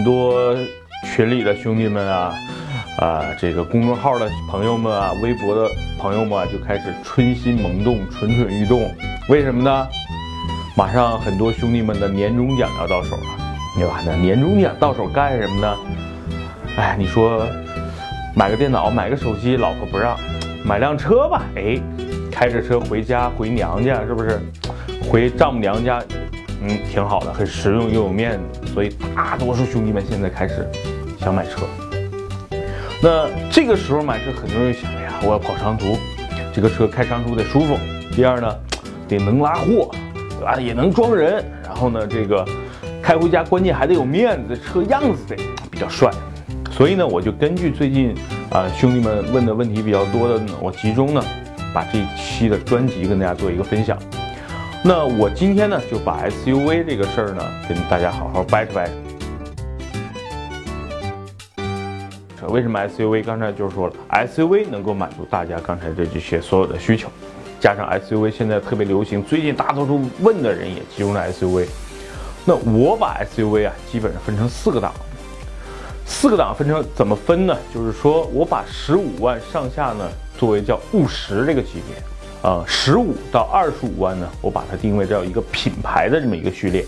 很多群里的兄弟们啊，啊，这个公众号的朋友们啊，微博的朋友们啊，就开始春心萌动、蠢蠢欲动。为什么呢？马上很多兄弟们的年终奖要到手了，对吧？那年终奖到手干什么呢？哎，你说买个电脑、买个手机，老婆不让；买辆车吧，哎，开着车回家回娘家，是不是？回丈母娘家。嗯，挺好的，很实用又有面子，所以大多数兄弟们现在开始想买车。那这个时候买车，很多人想，哎呀，我要跑长途，这个车开长途得舒服。第二呢，得能拉货，对吧？也能装人。然后呢，这个开回家关键还得有面子，车样子得比较帅。所以呢，我就根据最近啊兄弟们问的问题比较多的，我集中呢把这一期的专辑跟大家做一个分享。那我今天呢，就把 SUV 这个事儿呢，跟大家好好掰扯掰扯。为什么 SUV？刚才就是说了，SUV 能够满足大家刚才这这些所有的需求，加上 SUV 现在特别流行，最近大多数问的人也集中在 SUV。那我把 SUV 啊，基本上分成四个档，四个档分成怎么分呢？就是说我把十五万上下呢，作为叫务实这个级别。呃，十五到二十五万呢，我把它定位叫一个品牌的这么一个序列。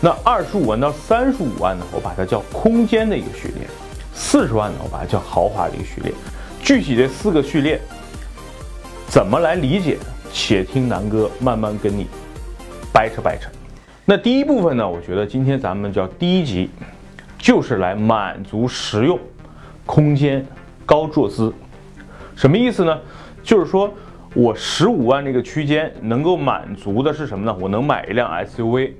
那二十五万到三十五万呢，我把它叫空间的一个序列。四十万呢，我把它叫豪华的一个序列。具体这四个序列怎么来理解？且听南哥慢慢跟你掰扯掰扯。那第一部分呢，我觉得今天咱们叫第一集，就是来满足实用、空间、高坐姿。什么意思呢？就是说。我十五万这个区间能够满足的是什么呢？我能买一辆 SUV，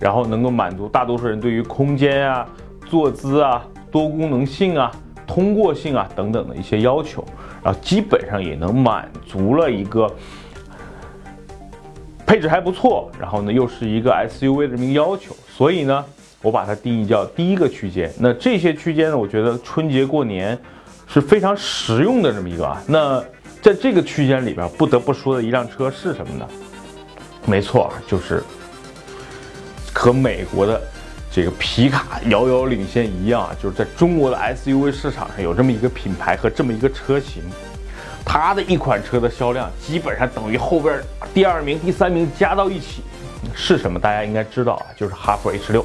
然后能够满足大多数人对于空间啊、坐姿啊、多功能性啊、通过性啊等等的一些要求，然后基本上也能满足了一个配置还不错，然后呢又是一个 SUV 的这么一个要求，所以呢，我把它定义叫第一个区间。那这些区间呢，我觉得春节过年是非常实用的这么一个啊，那。在这个区间里边，不得不说的一辆车是什么呢？没错，就是和美国的这个皮卡遥遥领先一样，就是在中国的 SUV 市场上有这么一个品牌和这么一个车型，它的一款车的销量基本上等于后边第二名、第三名加到一起，是什么？大家应该知道啊，就是哈弗 H 六。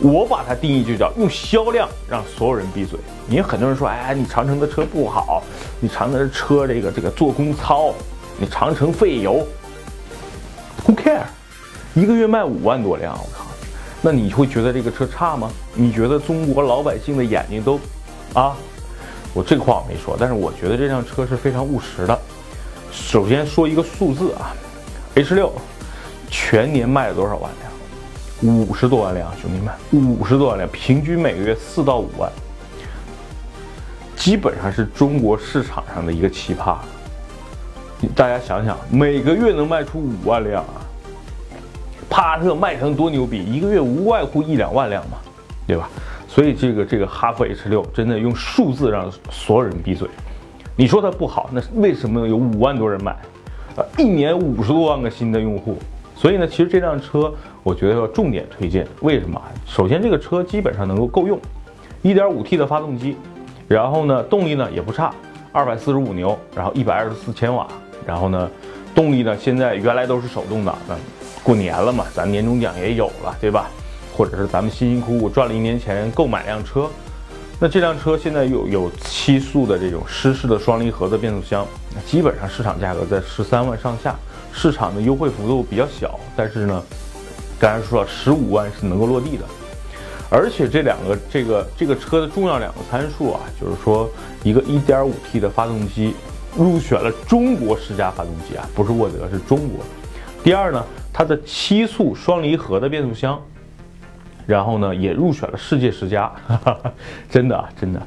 我把它定义就叫用销量让所有人闭嘴。你很多人说，哎，你长城的车不好，你长城的车这个这个做工糙，你长城费油。Who care？一个月卖五万多辆，我靠，那你会觉得这个车差吗？你觉得中国老百姓的眼睛都，啊？我这个话我没说，但是我觉得这辆车是非常务实的。首先说一个数字啊，H 六全年卖了多少万辆？五十多万辆，兄弟们，五十多万辆，平均每个月四到五万，基本上是中国市场上的一个奇葩。大家想想，每个月能卖出五万辆啊，帕萨特卖成多牛逼，一个月无外乎一两万辆嘛，对吧？所以这个这个哈弗 H 六真的用数字让所有人闭嘴。你说它不好，那为什么有五万多人买？呃，一年五十多万个新的用户。所以呢，其实这辆车我觉得要重点推荐。为什么？首先，这个车基本上能够够用，1.5T 的发动机，然后呢，动力呢也不差，245牛，然后124千瓦，然后呢，动力呢现在原来都是手动挡的，过年了嘛，咱年终奖也有了，对吧？或者是咱们辛辛苦苦赚了一年钱购买辆车，那这辆车现在有有七速的这种湿式的双离合的变速箱，基本上市场价格在十三万上下。市场的优惠幅度比较小，但是呢，刚才说了十五万是能够落地的，而且这两个这个这个车的重要两个参数啊，就是说一个 1.5T 的发动机入选了中国十佳发动机啊，不是沃德是中国。第二呢，它的七速双离合的变速箱，然后呢也入选了世界十佳，真的啊，真的。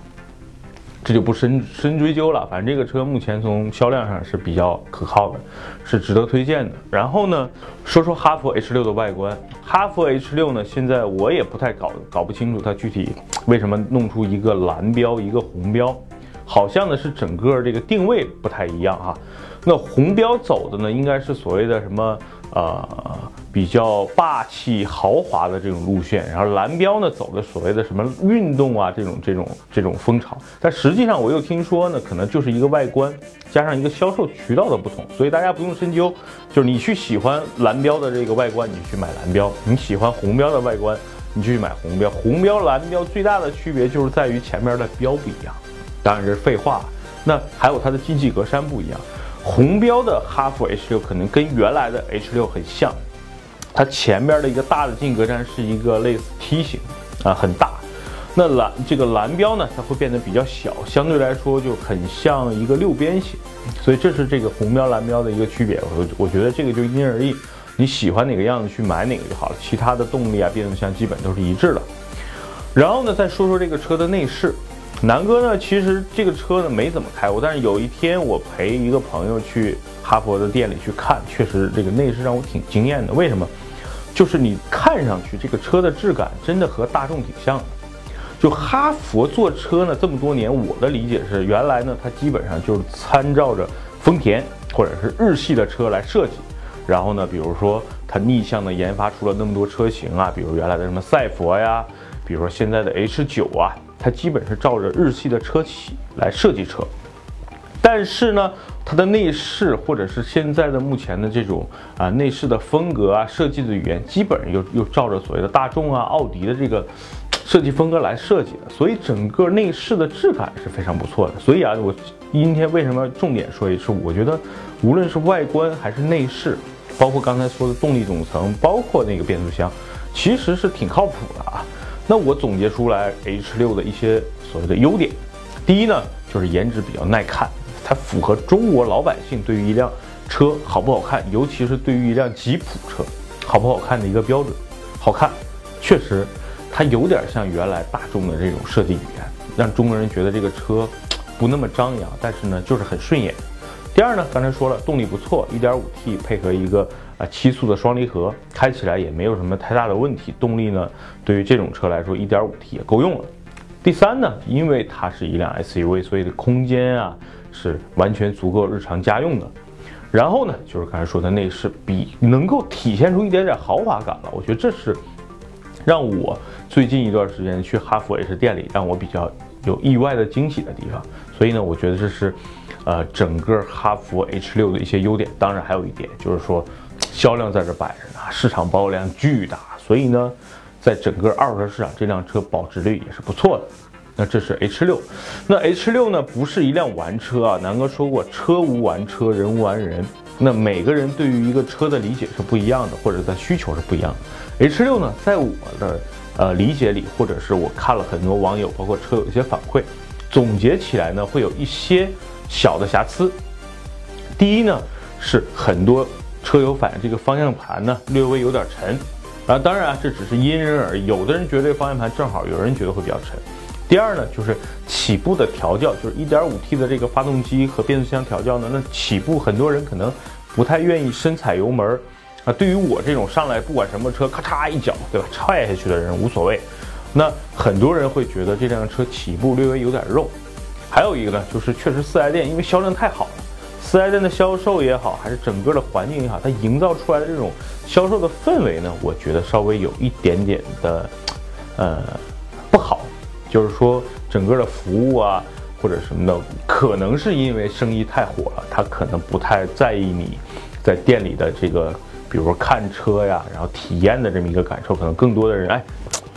这就不深深追究了，反正这个车目前从销量上是比较可靠的，是值得推荐的。然后呢，说说哈弗 H 六的外观。哈弗 H 六呢，现在我也不太搞搞不清楚它具体为什么弄出一个蓝标一个红标，好像呢是整个这个定位不太一样哈。那红标走的呢，应该是所谓的什么呃比较霸气豪华的这种路线，然后蓝标呢走的所谓的什么运动啊这种这种这种风潮，但实际上我又听说呢，可能就是一个外观加上一个销售渠道的不同，所以大家不用深究，就是你去喜欢蓝标的这个外观，你去买蓝标；你喜欢红标的外观，你去买红标。红标蓝标最大的区别就是在于前面的标不一样，当然这是废话。那还有它的进气格栅不一样。红标的哈弗 H 六可能跟原来的 H 六很像，它前边的一个大的进格栅是一个类似梯形啊，很大。那蓝这个蓝标呢，它会变得比较小，相对来说就很像一个六边形。所以这是这个红标蓝标的一个区别。我我觉得这个就因人而异，你喜欢哪个样子去买哪个就好了。其他的动力啊、变速箱基本都是一致的。然后呢，再说说这个车的内饰。南哥呢，其实这个车呢没怎么开过，但是有一天我陪一个朋友去哈佛的店里去看，确实这个内饰让我挺惊艳的。为什么？就是你看上去这个车的质感真的和大众挺像的。就哈佛做车呢这么多年，我的理解是，原来呢它基本上就是参照着丰田或者是日系的车来设计，然后呢，比如说它逆向的研发出了那么多车型啊，比如原来的什么赛佛呀，比如说现在的 H 九啊。它基本是照着日系的车企来设计车，但是呢，它的内饰或者是现在的目前的这种啊内饰的风格啊设计的语言，基本上又又照着所谓的大众啊、奥迪的这个设计风格来设计的，所以整个内饰的质感是非常不错的。所以啊，我今天为什么重点说一次？我觉得无论是外观还是内饰，包括刚才说的动力总成，包括那个变速箱，其实是挺靠谱的啊。那我总结出来 H 六的一些所谓的优点，第一呢，就是颜值比较耐看，它符合中国老百姓对于一辆车好不好看，尤其是对于一辆吉普车好不好看的一个标准。好看，确实，它有点像原来大众的这种设计语言，让中国人觉得这个车不那么张扬，但是呢，就是很顺眼。第二呢，刚才说了，动力不错，1.5T 配合一个。啊，七速的双离合开起来也没有什么太大的问题。动力呢，对于这种车来说一点五 T 也够用了。第三呢，因为它是一辆 SUV，所以的空间啊是完全足够日常家用的。然后呢，就是刚才说的内饰，比能够体现出一点点豪华感了。我觉得这是让我最近一段时间去哈弗 H 店里让我比较有意外的惊喜的地方。所以呢，我觉得这是呃整个哈弗 H 六的一些优点。当然还有一点就是说。销量在这摆着呢，市场保有量巨大，所以呢，在整个二手车市场，这辆车保值率也是不错的。那这是 H 六，那 H 六呢不是一辆玩车啊。南哥说过，车无完车，人无完人。那每个人对于一个车的理解是不一样的，或者在需求是不一样的。H 六呢，在我的呃理解里，或者是我看了很多网友，包括车友一些反馈，总结起来呢，会有一些小的瑕疵。第一呢，是很多。车友反映这个方向盘呢略微有点沉，啊，当然啊这只是因人而异，有的人觉得方向盘正好，有人觉得会比较沉。第二呢就是起步的调教，就是 1.5T 的这个发动机和变速箱调教呢，那起步很多人可能不太愿意深踩油门，啊，对于我这种上来不管什么车咔嚓一脚对吧踹下去的人无所谓，那很多人会觉得这辆车起步略微有点肉。还有一个呢就是确实四 S 店因为销量太好了。四 S 店的销售也好，还是整个的环境也好，它营造出来的这种销售的氛围呢，我觉得稍微有一点点的，呃，不好。就是说，整个的服务啊，或者什么的，可能是因为生意太火了，他可能不太在意你在店里的这个，比如说看车呀，然后体验的这么一个感受。可能更多的人，哎，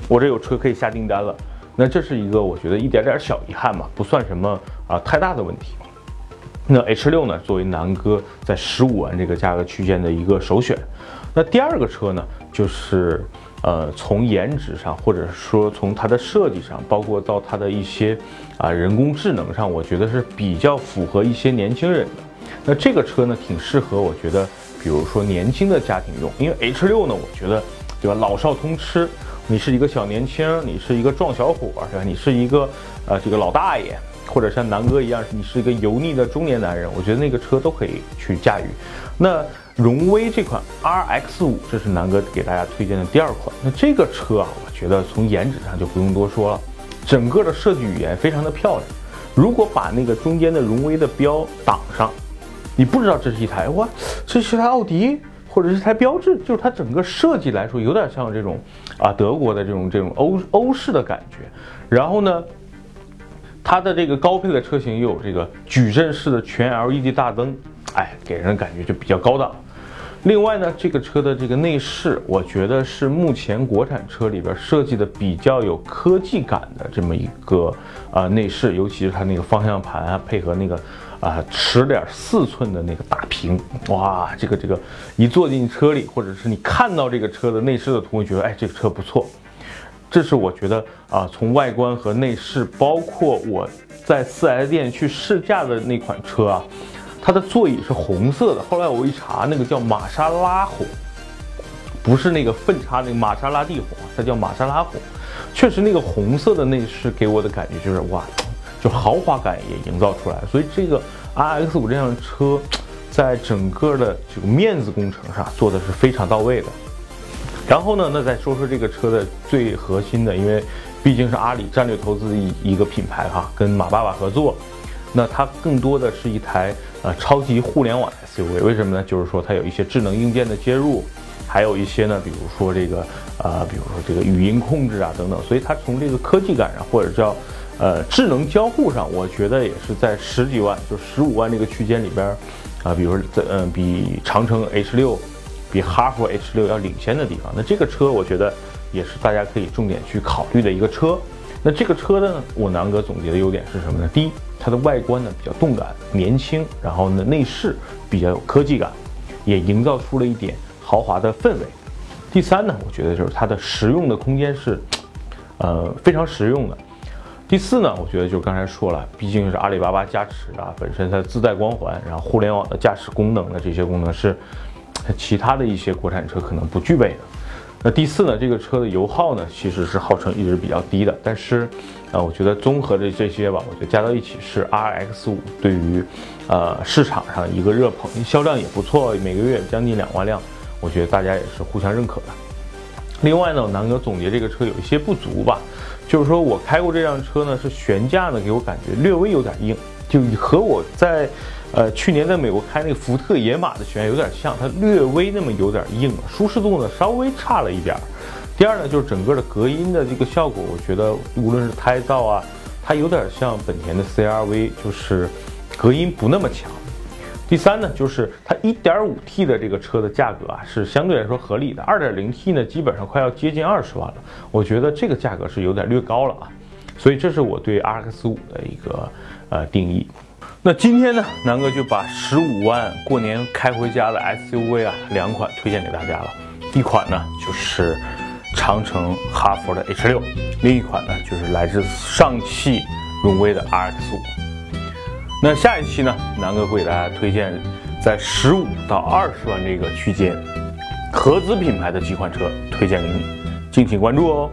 我这有车可以下订单了。那这是一个我觉得一点点小遗憾嘛，不算什么啊太大的问题。那 H 六呢，作为南哥在十五万这个价格区间的一个首选。那第二个车呢，就是呃，从颜值上，或者说从它的设计上，包括到它的一些啊人工智能上，我觉得是比较符合一些年轻人的。那这个车呢，挺适合我觉得，比如说年轻的家庭用，因为 H 六呢，我觉得对吧，老少通吃。你是一个小年轻，你是一个壮小伙，是吧？你是一个呃这个老大爷。或者像南哥一样，你是一个油腻的中年男人，我觉得那个车都可以去驾驭。那荣威这款 RX 五，这是南哥给大家推荐的第二款。那这个车啊，我觉得从颜值上就不用多说了，整个的设计语言非常的漂亮。如果把那个中间的荣威的标挡上，你不知道这是一台哇，这是台奥迪，或者是台标致，就是它整个设计来说有点像这种啊德国的这种这种欧欧式的感觉。然后呢，它的这个高配的车型又有这个矩阵式的全 LED 大灯，哎，给人感觉就比较高档。另外呢，这个车的这个内饰，我觉得是目前国产车里边设计的比较有科技感的这么一个啊内饰，尤其是它那个方向盘啊，配合那个啊十点四寸的那个大屏，哇，这个这个一坐进车里，或者是你看到这个车的内饰的图，你觉得哎这个车不错。这是我觉得啊，从外观和内饰，包括我在四 S 店去试驾的那款车啊。它的座椅是红色的，后来我一查，那个叫玛莎拉红，不是那个粪叉那个玛莎拉蒂红，它叫玛莎拉红。确实，那个红色的内饰给我的感觉就是哇，就豪华感也营造出来。所以这个 RX 五这辆车，在整个的这个面子工程上做的是非常到位的。然后呢，那再说说这个车的最核心的，因为毕竟是阿里战略投资一一个品牌哈，跟马爸爸合作。那它更多的是一台呃超级互联网 SUV，为什么呢？就是说它有一些智能硬件的接入，还有一些呢，比如说这个呃，比如说这个语音控制啊等等，所以它从这个科技感上或者叫呃智能交互上，我觉得也是在十几万就十五万这个区间里边啊，比如在嗯比长城 H 六，比哈弗 H 六要领先的地方。那这个车我觉得也是大家可以重点去考虑的一个车。那这个车的呢，我南哥总结的优点是什么呢？第一，它的外观呢比较动感、年轻，然后呢内饰比较有科技感，也营造出了一点豪华的氛围。第三呢，我觉得就是它的实用的空间是，呃非常实用的。第四呢，我觉得就是刚才说了，毕竟是阿里巴巴加持啊，本身它自带光环，然后互联网的驾驶功能的这些功能是其他的一些国产车可能不具备的。那第四呢，这个车的油耗呢，其实是号称一直比较低的，但是，啊，我觉得综合的这些吧，我觉得加到一起是 RX 五对于，呃，市场上一个热捧，销量也不错，每个月将近两万辆，我觉得大家也是互相认可的。另外呢，南哥总结这个车有一些不足吧，就是说我开过这辆车呢，是悬架呢给我感觉略微有点硬，就和我在。呃，去年在美国开那个福特野马的悬有点像，它略微那么有点硬，舒适度呢稍微差了一点儿。第二呢，就是整个的隔音的这个效果，我觉得无论是胎噪啊，它有点像本田的 CRV，就是隔音不那么强。第三呢，就是它 1.5T 的这个车的价格啊是相对来说合理的，2.0T 呢基本上快要接近二十万了，我觉得这个价格是有点略高了啊。所以这是我对 RX 五的一个呃定义。那今天呢，南哥就把十五万过年开回家的 SUV 啊两款推荐给大家了。一款呢就是长城哈弗的 H 六，另一款呢就是来自上汽荣威的 RX 五。那下一期呢，南哥会给大家推荐在十五到二十万这个区间合资品牌的几款车推荐给你，敬请关注哦。